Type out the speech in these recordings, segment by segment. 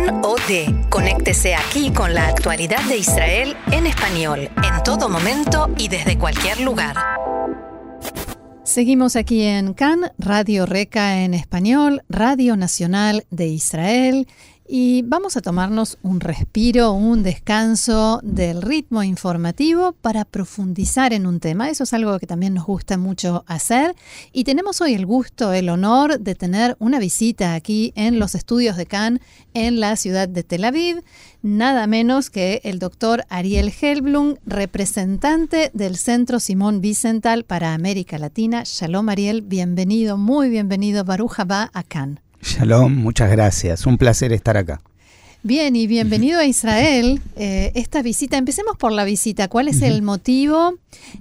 CAN OD. Conéctese aquí con la actualidad de Israel en español, en todo momento y desde cualquier lugar. Seguimos aquí en CAN, Radio Reca en español, Radio Nacional de Israel y vamos a tomarnos un respiro, un descanso del ritmo informativo para profundizar en un tema. Eso es algo que también nos gusta mucho hacer. Y tenemos hoy el gusto, el honor de tener una visita aquí en los estudios de Cannes en la ciudad de Tel Aviv. Nada menos que el doctor Ariel Helblum, representante del Centro Simón Vicental para América Latina. Shalom Ariel, bienvenido, muy bienvenido, Baruja va a Cannes. Shalom, muchas gracias. Un placer estar acá. Bien, y bienvenido a Israel. Eh, esta visita, empecemos por la visita. ¿Cuál es el motivo?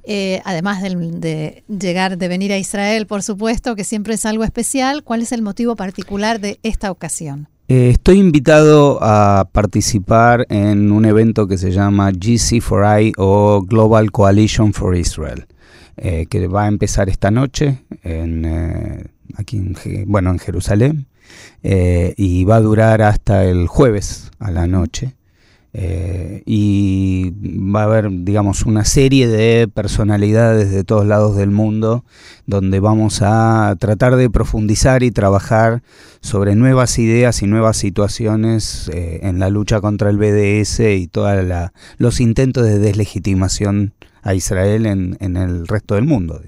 Eh, además de, llegar, de venir a Israel, por supuesto, que siempre es algo especial, ¿cuál es el motivo particular de esta ocasión? Eh, estoy invitado a participar en un evento que se llama GC4I o Global Coalition for Israel, que va a empezar esta noche en aquí en, bueno, en Jerusalén, eh, y va a durar hasta el jueves a la noche. Eh, y va a haber, digamos, una serie de personalidades de todos lados del mundo donde vamos a tratar de profundizar y trabajar sobre nuevas ideas y nuevas situaciones eh, en la lucha contra el BDS y todos los intentos de deslegitimación a Israel en, el resto del mundo.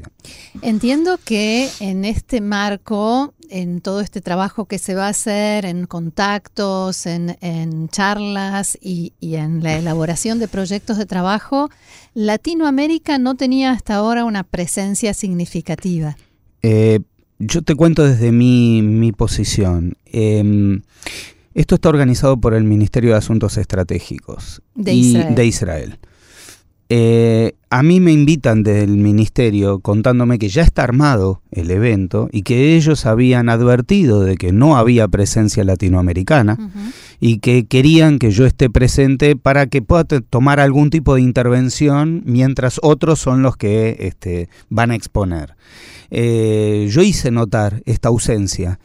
Entiendo que en este marco, en todo este trabajo que se va a hacer, en contactos, en, charlas y, en la elaboración de proyectos de trabajo, Latinoamérica no tenía hasta ahora una presencia significativa. Eh, yo te cuento desde mi, posición. Em, esto está organizado por el Ministerio de Asuntos Estratégicos de Israel. Eh, a mí me invitan del ministerio contándome que ya está armado el evento y que ellos habían advertido de que no había presencia latinoamericana y que querían que yo esté presente para que pueda tomar algún tipo de intervención mientras otros son los que este, van a exponer. Eh, yo hice notar esta ausencia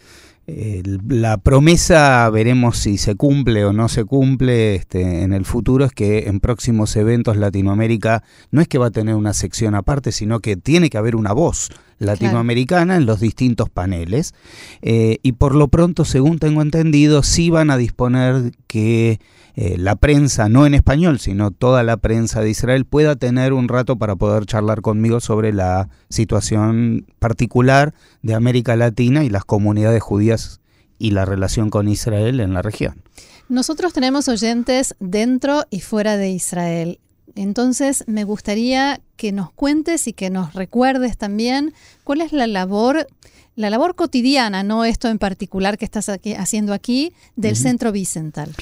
la promesa, veremos si se cumple o no se cumple este, en el futuro, es que en próximos eventos Latinoamérica no es que va a tener una sección aparte, sino que tiene que haber una voz latinoamericana en los distintos paneles. Eh, y por lo pronto, según tengo entendido, sí van a disponer que eh, la prensa, no en español, sino toda la prensa de Israel, pueda tener un rato para poder charlar conmigo sobre la situación particular de América Latina y las comunidades judías y la relación con Israel en la región. Nosotros tenemos oyentes dentro y fuera de Israel. Entonces, me gustaría que nos cuentes y que nos recuerdes también cuál es la labor, la labor cotidiana, no esto en particular que estás haciendo aquí, del Centro Bicental.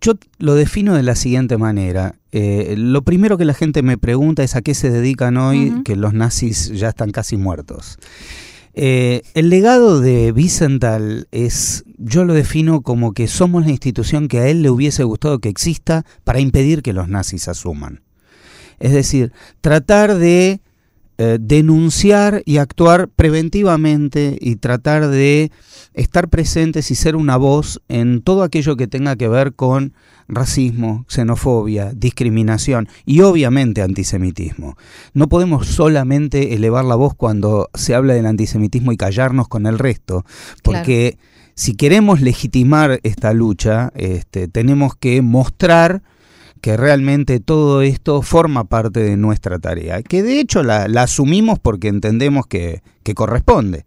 Yo lo defino de la siguiente manera. Eh, lo primero que la gente me pregunta es a qué se dedican hoy, que los nazis ya están casi muertos. Eh, el legado de Wiesenthal es, yo lo defino como que somos la institución que a él le hubiese gustado que exista para impedir que los nazis asuman. Es decir, tratar de eh, denunciar y actuar preventivamente y tratar de estar presentes y ser una voz en todo aquello que tenga que ver con racismo, xenofobia, discriminación y obviamente antisemitismo. No podemos solamente elevar la voz cuando se habla del antisemitismo y callarnos con el resto, porque si queremos legitimar esta lucha, este, tenemos que mostrar que realmente todo esto forma parte de nuestra tarea, que de hecho la, asumimos porque entendemos que, corresponde.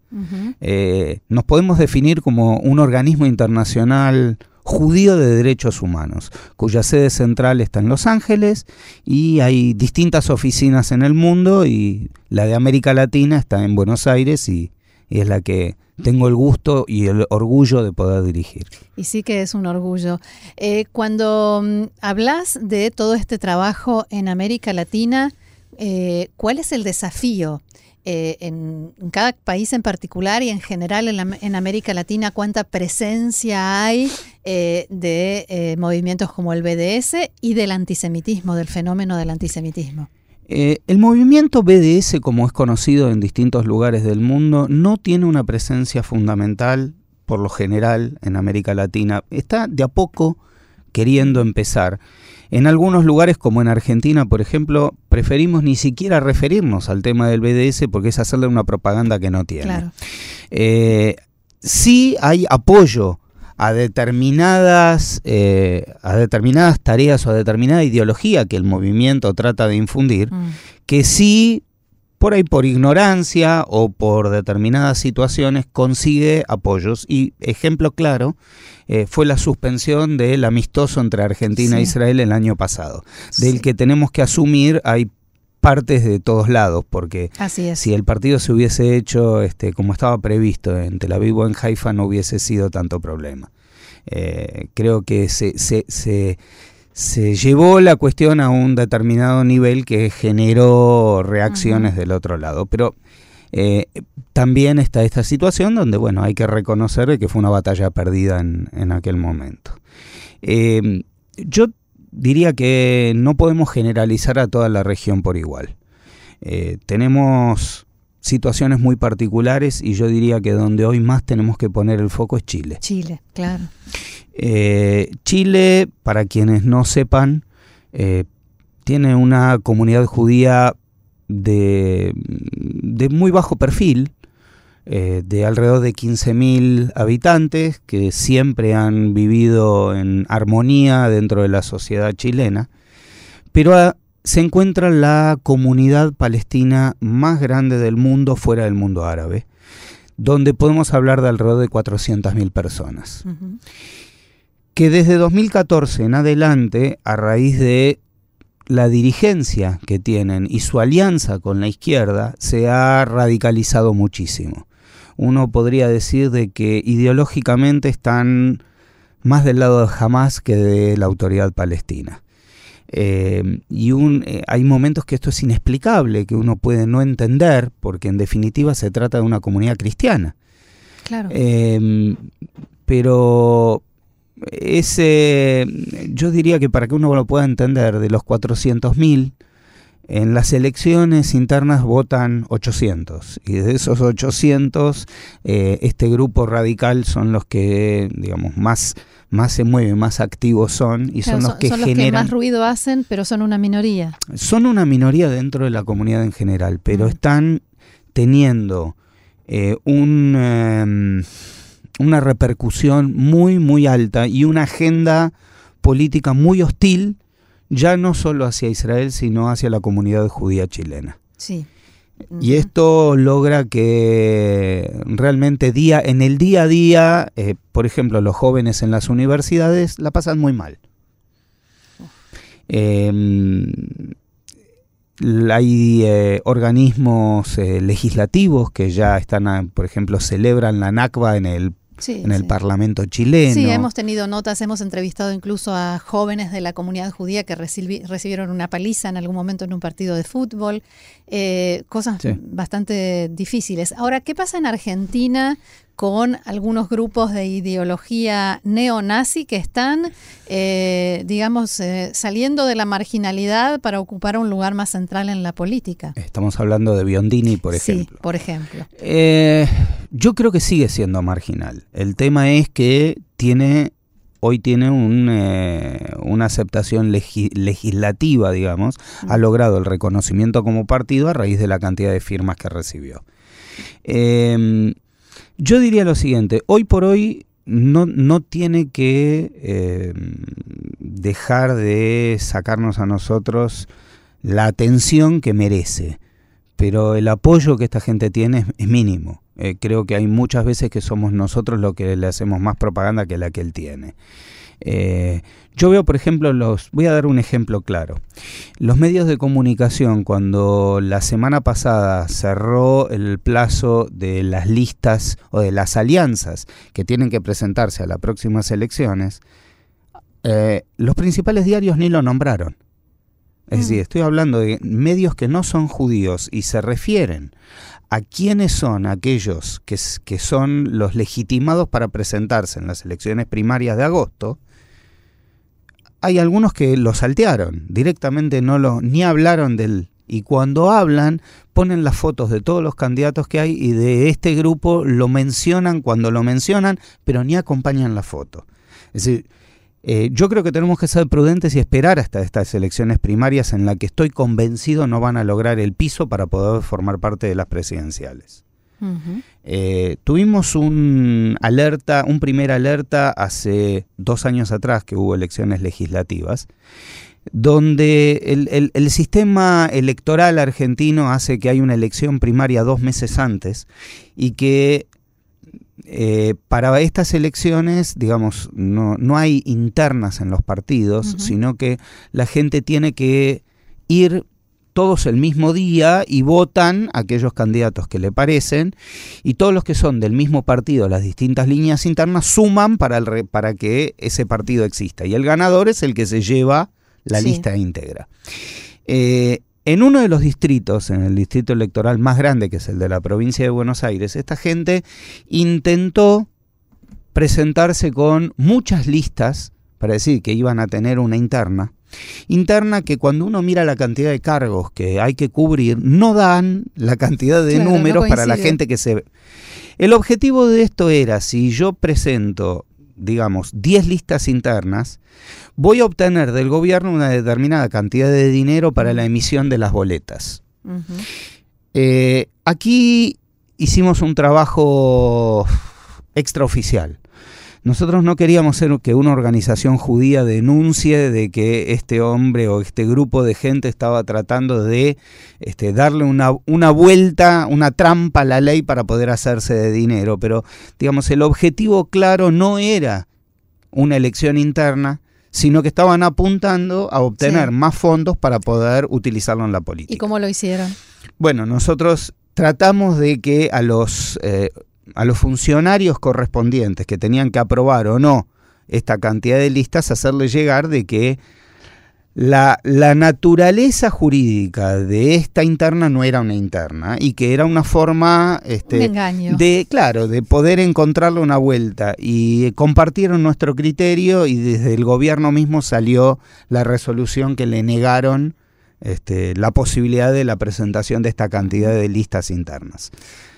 Eh, nos podemos definir como un organismo internacional judío de derechos humanos, cuya sede central está en Los Ángeles y hay distintas oficinas en el mundo y la de América Latina está en Buenos Aires y es la que tengo el gusto y el orgullo de poder dirigir. Y sí que es un orgullo. Eh, cuando mm, hablas de todo este trabajo en América Latina, eh, ¿cuál es el desafío? Eh, en, cada país en particular y en general en, América Latina, cuánta presencia hay de movimientos como el BDS y del antisemitismo, del fenómeno del antisemitismo. Eh, el movimiento BDS, como es conocido en distintos lugares del mundo, no tiene una presencia fundamental por lo general en América Latina, está de a poco queriendo empezar. En algunos lugares, como en Argentina, por ejemplo, preferimos ni siquiera referirnos al tema del BDS porque es hacerle una propaganda que no tiene. Eh, sí hay apoyo a determinadas, eh, a determinadas tareas o a determinada ideología que el movimiento trata de infundir, mm. que sí por ahí por ignorancia o por determinadas situaciones consigue apoyos. Y ejemplo claro eh, fue la suspensión del amistoso entre Argentina e Israel el año pasado, del que tenemos que asumir hay partes de todos lados, porque si el partido se hubiese hecho este, como estaba previsto en Tel Aviv o en Haifa no hubiese sido tanto problema. Eh, creo que se, se, se se llevó la cuestión a un determinado nivel que generó reacciones del otro lado. Pero eh, también está esta situación donde, bueno, hay que reconocer que fue una batalla perdida en, aquel momento. Em, yo diría que no podemos generalizar a toda la región por igual. Eh, tenemos situaciones muy particulares y yo diría que donde hoy más tenemos que poner el foco es Chile. Chile, claro. Eh, Chile, para quienes no sepan, eh, tiene una comunidad judía de, muy bajo perfil, eh, de alrededor de 15.000 habitantes, que siempre han vivido en armonía dentro de la sociedad chilena, pero se encuentra la comunidad palestina más grande del mundo fuera del mundo árabe, donde podemos hablar de alrededor de 400.000 personas que desde 2014 en adelante, a raíz de la dirigencia que tienen y su alianza con la izquierda, se ha radicalizado muchísimo. Uno podría decir de que ideológicamente están más del lado de Hamas que de la autoridad palestina. Eh, y eh, hay momentos que esto es inexplicable, que uno puede no entender, porque en definitiva se trata de una comunidad cristiana. Claro. Eh, pero ese, yo diría que para que uno lo pueda entender, de los 400.000, en las elecciones internas votan 800 y de esos 800 eh, este grupo radical son los que digamos más más se mueven, más activos son y son, los que son generan los que más ruido hacen, pero son una minoría. Son una minoría dentro de la comunidad en general, pero mm. están teniendo eh, un em, una repercusión muy, muy alta y una agenda política muy hostil, ya no solo hacia Israel, sino hacia la comunidad judía chilena. Sí. Y esto logra que realmente día, en el día a día, eh, por ejemplo, los jóvenes en las universidades la pasan muy mal. Em, hay eh, organismos eh, legislativos que ya están, por ejemplo, celebran la NACBA en el en el Parlamento chileno. Sí, hemos tenido notas, hemos entrevistado incluso a jóvenes de la comunidad judía que recibieron una paliza en algún momento en un partido de fútbol, eh, cosas bastante difíciles. Ahora, ¿qué pasa en Argentina con algunos grupos de ideología neonazi que están, eh, digamos, eh, saliendo de la marginalidad para ocupar un lugar más central en la política. Estamos hablando de Biondini, por ejemplo. Sí, por ejemplo. Eh, yo creo que sigue siendo marginal. El tema es que tiene hoy tiene una aceptación legislativa, digamos, ha mm. logrado el reconocimiento como partido a raíz de la cantidad de firmas que recibió. Yo diría lo siguiente, hoy por hoy no, no tiene que eh, dejar de sacarnos a nosotros la atención que merece, pero el apoyo que esta gente tiene es, mínimo. Eh, creo que hay muchas veces que somos nosotros los que le hacemos más propaganda que la que él tiene. Eh, yo veo, por ejemplo, los. Voy a dar un ejemplo claro. Los medios de comunicación, cuando la semana pasada cerró el plazo de las listas o de las alianzas que tienen que presentarse a las próximas elecciones, eh, los principales diarios ni lo nombraron. Es decir, mm. estoy hablando de medios que no son judíos y se refieren a quiénes son aquellos que, son los legitimados para presentarse en las elecciones primarias de agosto hay algunos que lo saltearon, directamente no lo, ni hablaron del, Y cuando hablan, ponen las fotos de todos los candidatos que hay y de este grupo lo mencionan cuando lo mencionan, pero ni acompañan la foto. Es decir, eh, yo creo que tenemos que ser prudentes y esperar hasta estas elecciones primarias en las que estoy convencido no van a lograr el piso para poder formar parte de las presidenciales. Eh, tuvimos un alerta, un primer alerta hace dos años atrás que hubo elecciones legislativas donde el, sistema electoral argentino hace que hay una elección primaria dos meses antes y que eh, para estas elecciones, digamos, no, no, hay internas en los partidos, sino que la gente tiene que ir todos el mismo día y votan aquellos candidatos que le parecen y todos los que son del mismo partido, las distintas líneas internas, suman para, el, para que ese partido exista. Y el ganador es el que se lleva la lista íntegra. Eh, en uno de los distritos, en el distrito electoral más grande, que es el de la provincia de Buenos Aires, esta gente intentó presentarse con muchas listas para decir que iban a tener una interna. Interna que cuando uno mira la cantidad de cargos que hay que cubrir, no dan la cantidad de números para la gente que se... El objetivo de esto era, si yo presento digamos, 10 listas internas, voy a obtener del gobierno una determinada cantidad de dinero para la emisión de las boletas. Eh, aquí hicimos un trabajo extraoficial. Nosotros no queríamos ser que una organización judía denuncie de que este hombre o este grupo de gente estaba tratando de este, darle una, una vuelta, una trampa a la ley para poder hacerse de dinero. Pero, digamos, el objetivo claro no era una elección interna, sino que estaban apuntando a obtener más fondos para poder utilizarlo en la política. ¿Y cómo lo hicieron? Bueno, nosotros tratamos de que a los eh, a los funcionarios correspondientes que tenían que aprobar o no esta cantidad de listas, hacerle llegar de que la, la, naturaleza jurídica de esta interna no era una interna y que era una forma este, de claro de poder encontrarle una vuelta y compartieron nuestro criterio y desde el gobierno mismo salió la resolución que le negaron este, la posibilidad de la presentación de esta cantidad de listas internas.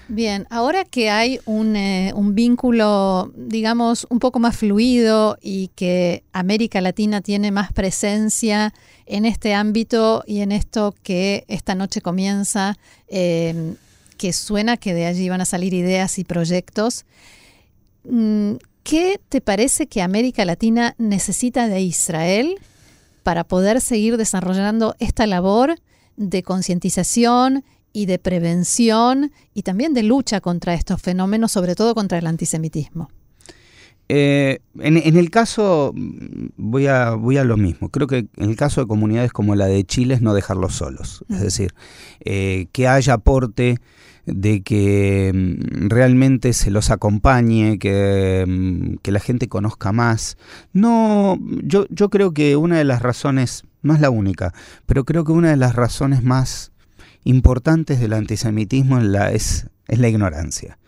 Bien, ahora que hay un, eh, un, vínculo, digamos, un poco más fluido y que América Latina tiene más presencia en este ámbito y en esto que esta noche comienza, em, que suena que de allí van a salir ideas y proyectos, mm, ¿qué te parece que América Latina necesita de Israel para poder seguir desarrollando esta labor de concientización y de prevención y también de lucha contra estos fenómenos, sobre todo contra el antisemitismo. Eh, en, el caso, voy a, voy a lo mismo, creo que en el caso de comunidades como la de Chile es no dejarlos solos, es decir, eh, que haya aporte de que mm, realmente se los acompañe, que, mm, que, la gente conozca más. No, yo, yo creo que una de las razones, no es la única, pero creo que una de las razones más importantes del antisemitismo la, es, es la ignorancia.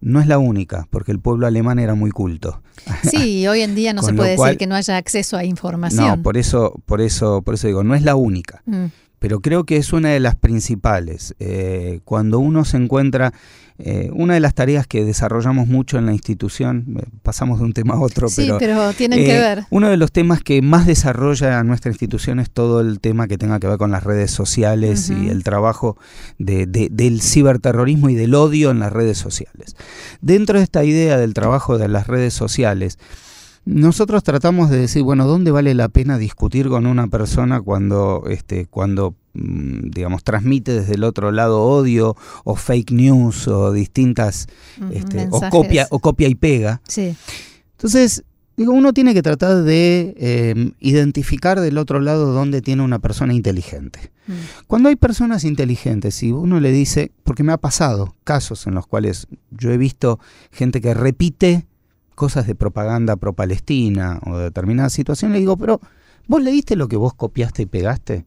No es la única, porque el pueblo alemán era muy culto. Sí, hoy en día no se puede decir que no haya acceso a información. No, por eso, por eso, por eso digo, no es la única. Mm pero creo que es una de las principales. Eh, cuando uno se encuentra, eh, una de las tareas que desarrollamos mucho en la institución, eh, pasamos de un tema a otro, sí, pero, tienen que ver. Uno de los temas que más desarrolla nuestra institución es todo el tema que tenga que ver con las redes sociales y el trabajo del ciberterrorismo y del odio en las redes sociales. Dentro de esta idea del trabajo de las redes sociales, nosotros tratamos de decir, bueno, ¿dónde vale la pena discutir con una persona cuando, este, cuando mm, digamos, transmite desde el otro lado odio o fake news o distintas, este, o, copia, o copia y pega? Sí. Entonces, digo, uno tiene que tratar de em, identificar del otro lado dónde tiene una persona inteligente. Mm. Cuando hay personas inteligentes y uno le dice, porque me ha pasado casos en los cuales yo he visto gente que repite cosas de propaganda pro-palestina o de determinadas situaciones, le digo, pero ¿vos leíste lo que vos copiaste y pegaste?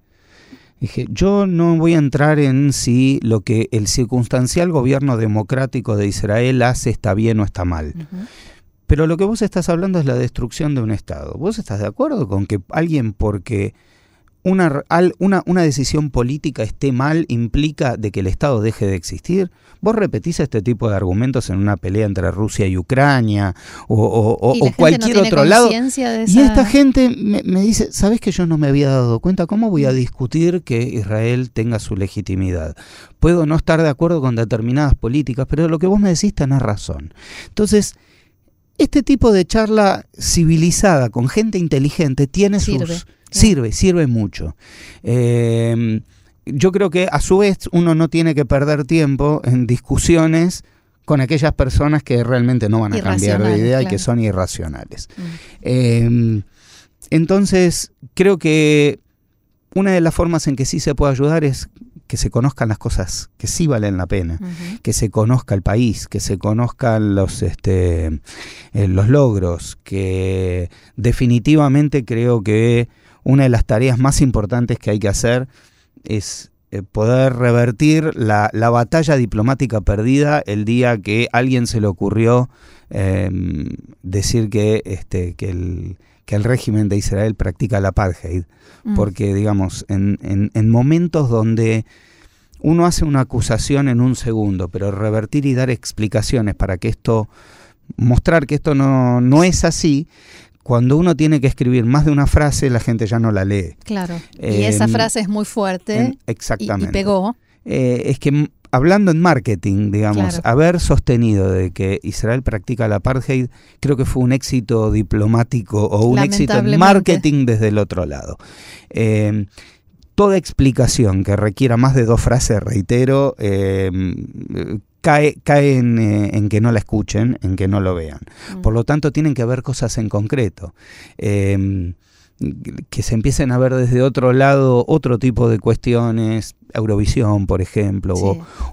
Dije, yo no voy a entrar en si lo que el circunstancial gobierno democrático de Israel hace está bien o está mal. Pero lo que vos estás hablando es la destrucción de un Estado. ¿Vos estás de acuerdo con que alguien porque una, una, una, decisión política esté mal implica de que el Estado deje de existir. Vos repetís este tipo de argumentos en una pelea entre Rusia y Ucrania o, cualquier otro lado. Y esta gente me, me, dice, ¿sabes que yo no me había dado cuenta? ¿Cómo voy a discutir que Israel tenga su legitimidad? Puedo no estar de acuerdo con determinadas políticas, pero lo que vos me decís tenés razón. Entonces, este tipo de charla civilizada con gente inteligente tiene sus Sirve, sirve mucho. Em, yo creo que a su vez uno no tiene que perder tiempo en discusiones con aquellas personas que realmente no van a cambiar de idea y que son irracionales. Mm. Em, entonces, creo que una de las formas en que sí se puede ayudar es que se conozcan las cosas que sí valen la pena, que se conozca el país, que se conozcan los, este, eh, los logros, que definitivamente creo que una de las tareas más importantes que hay que hacer es eh, poder revertir la, batalla diplomática perdida el día que alguien se le ocurrió em, decir que, este, que, el, que el régimen de Israel practica el apartheid. Mm. Porque, digamos, en, en, momentos donde uno hace una acusación en un segundo, pero revertir y dar explicaciones para que esto, mostrar que esto no, no es así, cuando uno tiene que escribir más de una frase, la gente ya no la lee. Claro. y esa frase es muy fuerte. exactamente. Y, pegó. Eh, es que hablando en marketing, digamos, haber sostenido de que Israel practica la apartheid, creo que fue un éxito diplomático o un éxito en marketing desde el otro lado. Eh, toda explicación que requiera más de dos frases, reitero, eh, cae, cae eh, en, que no la escuchen, en que no lo vean. Mm. Por lo tanto, tienen que ver cosas en concreto. Em, que se empiecen a ver desde otro lado otro tipo de cuestiones, Eurovisión, por ejemplo,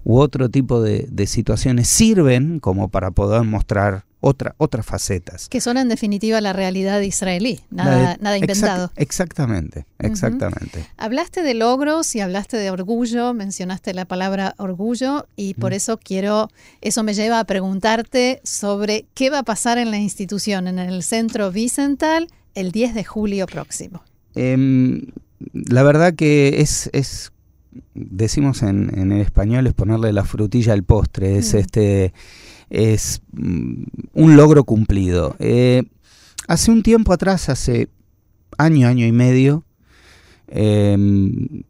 u otro tipo de, de, situaciones, sirven como para poder mostrar otra, otras facetas. Que son en definitiva la realidad israelí, nada, nada inventado. exactamente, exactamente. Hablaste de logros y hablaste de orgullo, mencionaste la palabra orgullo y por eso quiero, eso me lleva a preguntarte sobre qué va a pasar en la institución, en el centro Vicental, el 10 de julio próximo. Em, la verdad que es, es decimos en, en, el español, es ponerle la frutilla al postre, es mm. este es mm, un logro cumplido. Eh, hace un tiempo atrás, hace año, año y medio, em,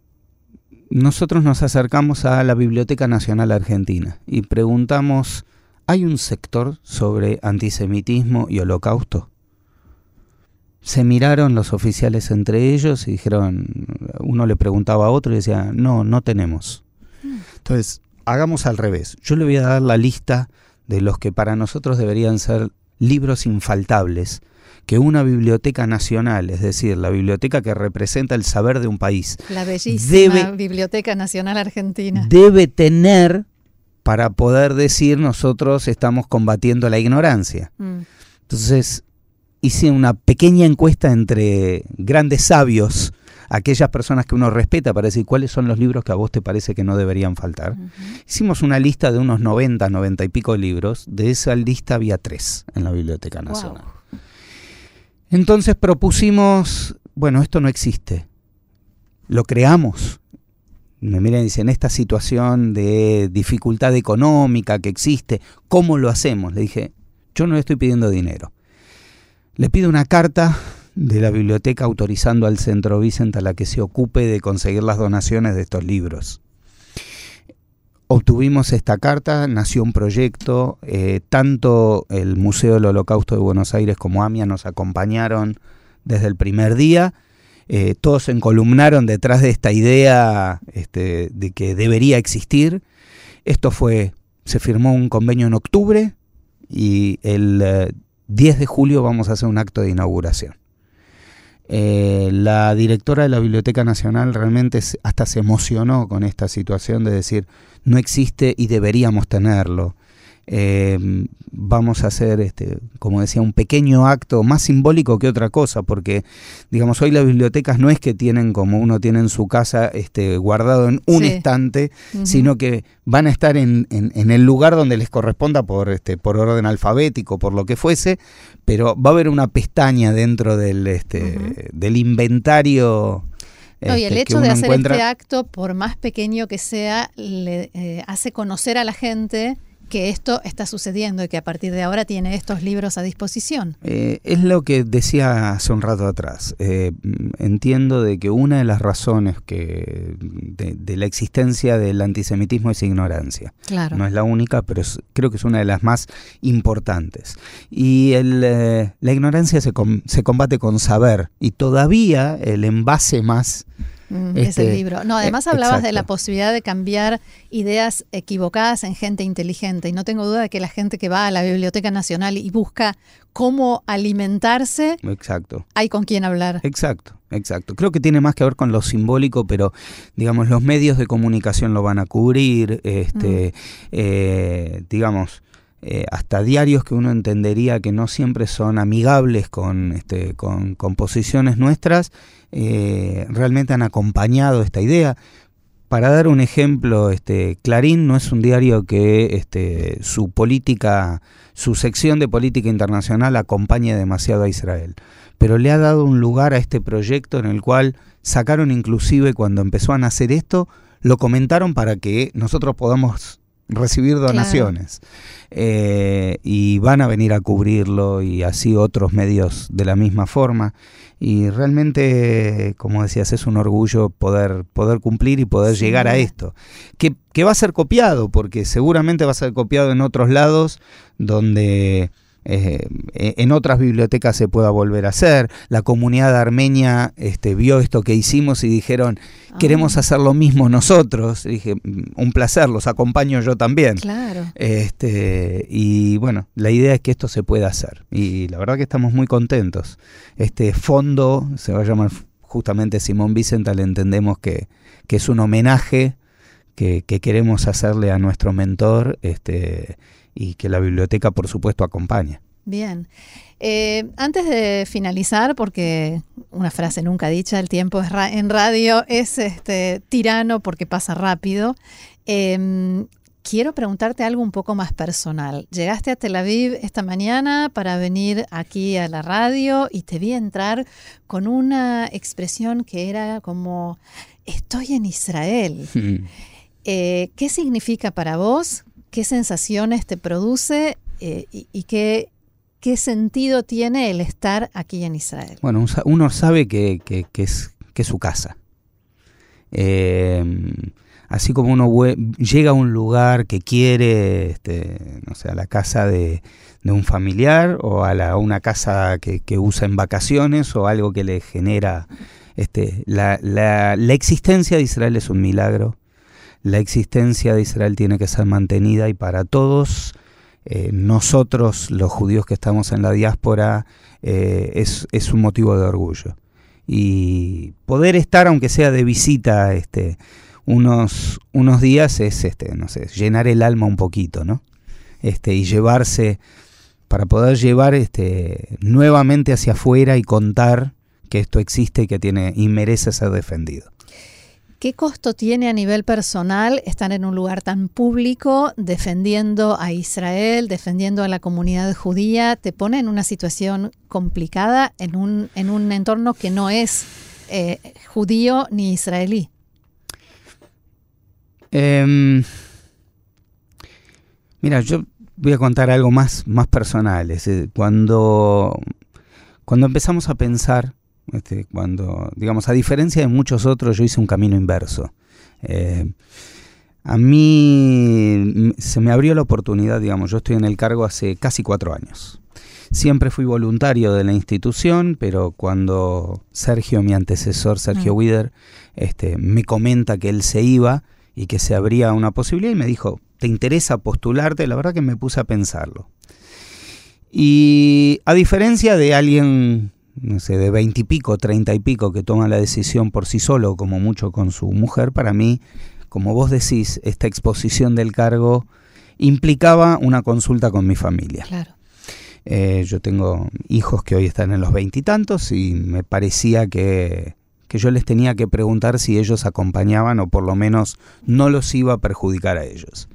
nosotros nos acercamos a la Biblioteca Nacional Argentina y preguntamos, ¿hay un sector sobre antisemitismo y holocausto? Se miraron los oficiales entre ellos y dijeron, uno le preguntaba a otro y decía, no, no tenemos. Mm. Entonces, hagamos al revés. Yo le voy a dar la lista de los que para nosotros deberían ser libros infaltables, que una biblioteca nacional, es decir, la biblioteca que representa el saber de un país, la bellísima Biblioteca Nacional Argentina, debe tener para poder decir nosotros estamos combatiendo la ignorancia. Mm. Entonces, hice una pequeña encuesta entre grandes sabios aquellas personas que uno respeta para decir cuáles son los libros que a vos te parece que no deberían faltar. Hicimos una lista de unos 90, 90 y pico libros. De esa lista había tres en la Biblioteca Nacional. Entonces propusimos, bueno, esto no existe. Lo creamos. Me miran y dicen, esta situación de dificultad económica que existe, ¿cómo lo hacemos? Le dije, yo no le estoy pidiendo dinero. Le pido una carta de la biblioteca autorizando al Centro Vicent a la que se ocupe de conseguir las donaciones de estos libros. Obtuvimos esta carta, nació un proyecto, eh, tanto el Museo del Holocausto de Buenos Aires como AMIA nos acompañaron desde el primer día, eh, todos se encolumnaron detrás de esta idea este, de que debería existir. Esto fue, se firmó un convenio en octubre y el 10 eh, de julio vamos a hacer un acto de inauguración. Eh, la directora de la Biblioteca Nacional realmente hasta se emocionó con esta situación de decir, no existe y deberíamos tenerlo. Eh, vamos a hacer, este, como decía, un pequeño acto más simbólico que otra cosa, porque, digamos, hoy las bibliotecas no es que tienen como uno tiene en su casa este, guardado en un estante, sino que van a estar en, en, el lugar donde les corresponda por, este, por orden alfabético, por lo que fuese, pero va a haber una pestaña dentro del, este, del inventario y el este, hecho de hacer este acto, por más pequeño que sea, le eh, hace conocer a la gente que esto está sucediendo y que a partir de ahora tiene estos libros a disposición. Eh, es lo que decía hace un rato atrás. Eh, entiendo de que una de las razones que de, la existencia del antisemitismo es ignorancia. Claro. No es la única, pero creo que es una de las más importantes. Y eh, la ignorancia se, se combate con saber y todavía el envase más Mm, ese este, libro. No, además eh, hablabas de la posibilidad de cambiar ideas equivocadas en gente inteligente. Y no tengo duda de que la gente que va a la Biblioteca Nacional y busca cómo alimentarse, exacto. hay con quién hablar. Exacto, exacto. Creo que tiene más que ver con lo simbólico, pero digamos, los medios de comunicación lo van a cubrir, este, mm. eh, digamos, eh, hasta diarios que uno entendería que no siempre son amigables con, este, con, posiciones nuestras, eh, realmente han acompañado esta idea. Para dar un ejemplo, este, Clarín no es un diario que este, su política, su sección de política internacional acompañe demasiado a Israel, pero le ha dado un lugar a este proyecto en el cual sacaron inclusive cuando empezó a nacer esto, lo comentaron para que nosotros podamos recibir donaciones. Eh, y van a venir a cubrirlo y así otros medios de la misma forma. Y realmente, como decías, es un orgullo poder, poder cumplir y poder llegar a esto. Que, que va a ser copiado, porque seguramente va a ser copiado en otros lados donde eh, en otras bibliotecas se pueda volver a hacer. La comunidad armenia este, vio esto que hicimos y dijeron, queremos ah. hacer lo mismo nosotros. dije, mm, un placer, los acompaño yo también. Claro. Este, y bueno, la idea es que esto se pueda hacer. Y la verdad que estamos muy contentos. Este fondo se va a llamar justamente Simón Vicental, entendemos que, que es un homenaje que, que, queremos hacerle a nuestro mentor. Este, y que la biblioteca, por supuesto, acompaña. Bien. Eh, antes de finalizar, porque una frase nunca dicha, el tiempo es en radio es este, tirano porque pasa rápido. Em, quiero preguntarte algo un poco más personal. Llegaste a Tel Aviv esta mañana para venir aquí a la radio y te vi entrar con una expresión que era como, estoy en Israel. Eh, ¿Qué significa para vos qué sensaciones te produce eh, y, qué, qué, sentido tiene el estar aquí en Israel. Bueno, uno sabe que, es, que su casa. Em, así como uno llega a un lugar que quiere, este, no sé, a la casa de, un familiar o a, una casa que, usa en vacaciones o algo que le genera... Este, la, la existencia de Israel es un milagro la existencia de Israel tiene que ser mantenida y para todos eh, nosotros, los judíos que estamos en la diáspora, eh, es, un motivo de orgullo. Y poder estar, aunque sea de visita, este, unos, unos días es, este, no sé, llenar el alma un poquito, ¿no? Este, y llevarse, para poder llevar este, nuevamente hacia afuera y contar que esto existe y que tiene y merece ser defendido. ¿Qué costo tiene a nivel personal estar en un lugar tan público defendiendo a Israel, defendiendo a la comunidad judía? ¿Te pone en una situación complicada en un, en un entorno que no es eh, judío ni israelí? Em, mira, yo voy a contar algo más, más personal. cuando, cuando empezamos a pensar este, cuando, digamos, a diferencia de muchos otros, yo hice un camino inverso. Eh, a mí se me abrió la oportunidad, digamos, yo estoy en el cargo hace casi cuatro años. Siempre fui voluntario de la institución, pero cuando Sergio, mi antecesor, Sergio mm. Wider, este, me comenta que él se iba y que se abría una posibilidad y me dijo, ¿te interesa postularte? La verdad que me puse a pensarlo. Y a diferencia de alguien no sé, de veinte y pico, treinta y pico, que toma la decisión por sí solo, como mucho con su mujer, para mí, como vos decís, esta exposición del cargo implicaba una consulta con mi familia. Claro. Eh, yo tengo hijos que hoy están en los veintitantos y, me parecía que, que yo les tenía que preguntar si ellos acompañaban o por lo menos no los iba a perjudicar a ellos.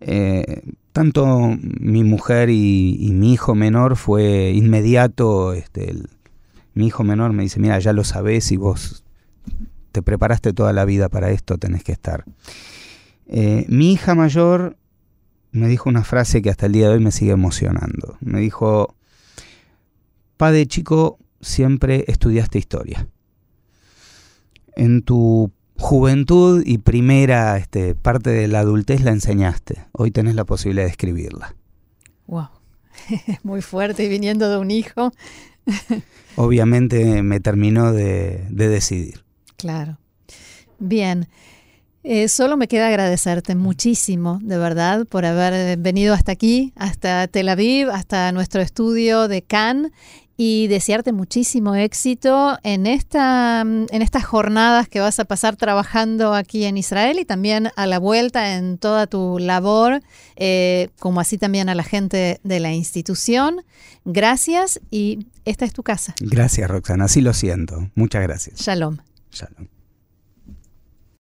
Eh, tanto mi mujer y, y, mi hijo menor fue inmediato este, el, mi hijo menor me dice, mira, ya lo sabes y vos te preparaste toda la vida para esto, tenés que estar. Eh, mi hija mayor me dijo una frase que hasta el día de hoy me sigue emocionando. Me dijo, padre chico, siempre estudiaste historia. En tu juventud y primera este, parte de la adultez la enseñaste. Hoy tenés la posibilidad de escribirla. Wow, muy fuerte y viniendo de un hijo. Obviamente me terminó de, decidir. Claro. Bien. Eh, solo me queda agradecerte muchísimo, de verdad, por haber venido hasta aquí, hasta Tel Aviv, hasta nuestro estudio de Cannes y desearte muchísimo éxito en, esta, en estas jornadas que vas a pasar trabajando aquí en Israel y también a la vuelta en toda tu labor, eh, como así también a la gente de la institución. Gracias y esta es tu casa. Gracias, Roxana. Así lo siento. Muchas gracias. Shalom. Shalom.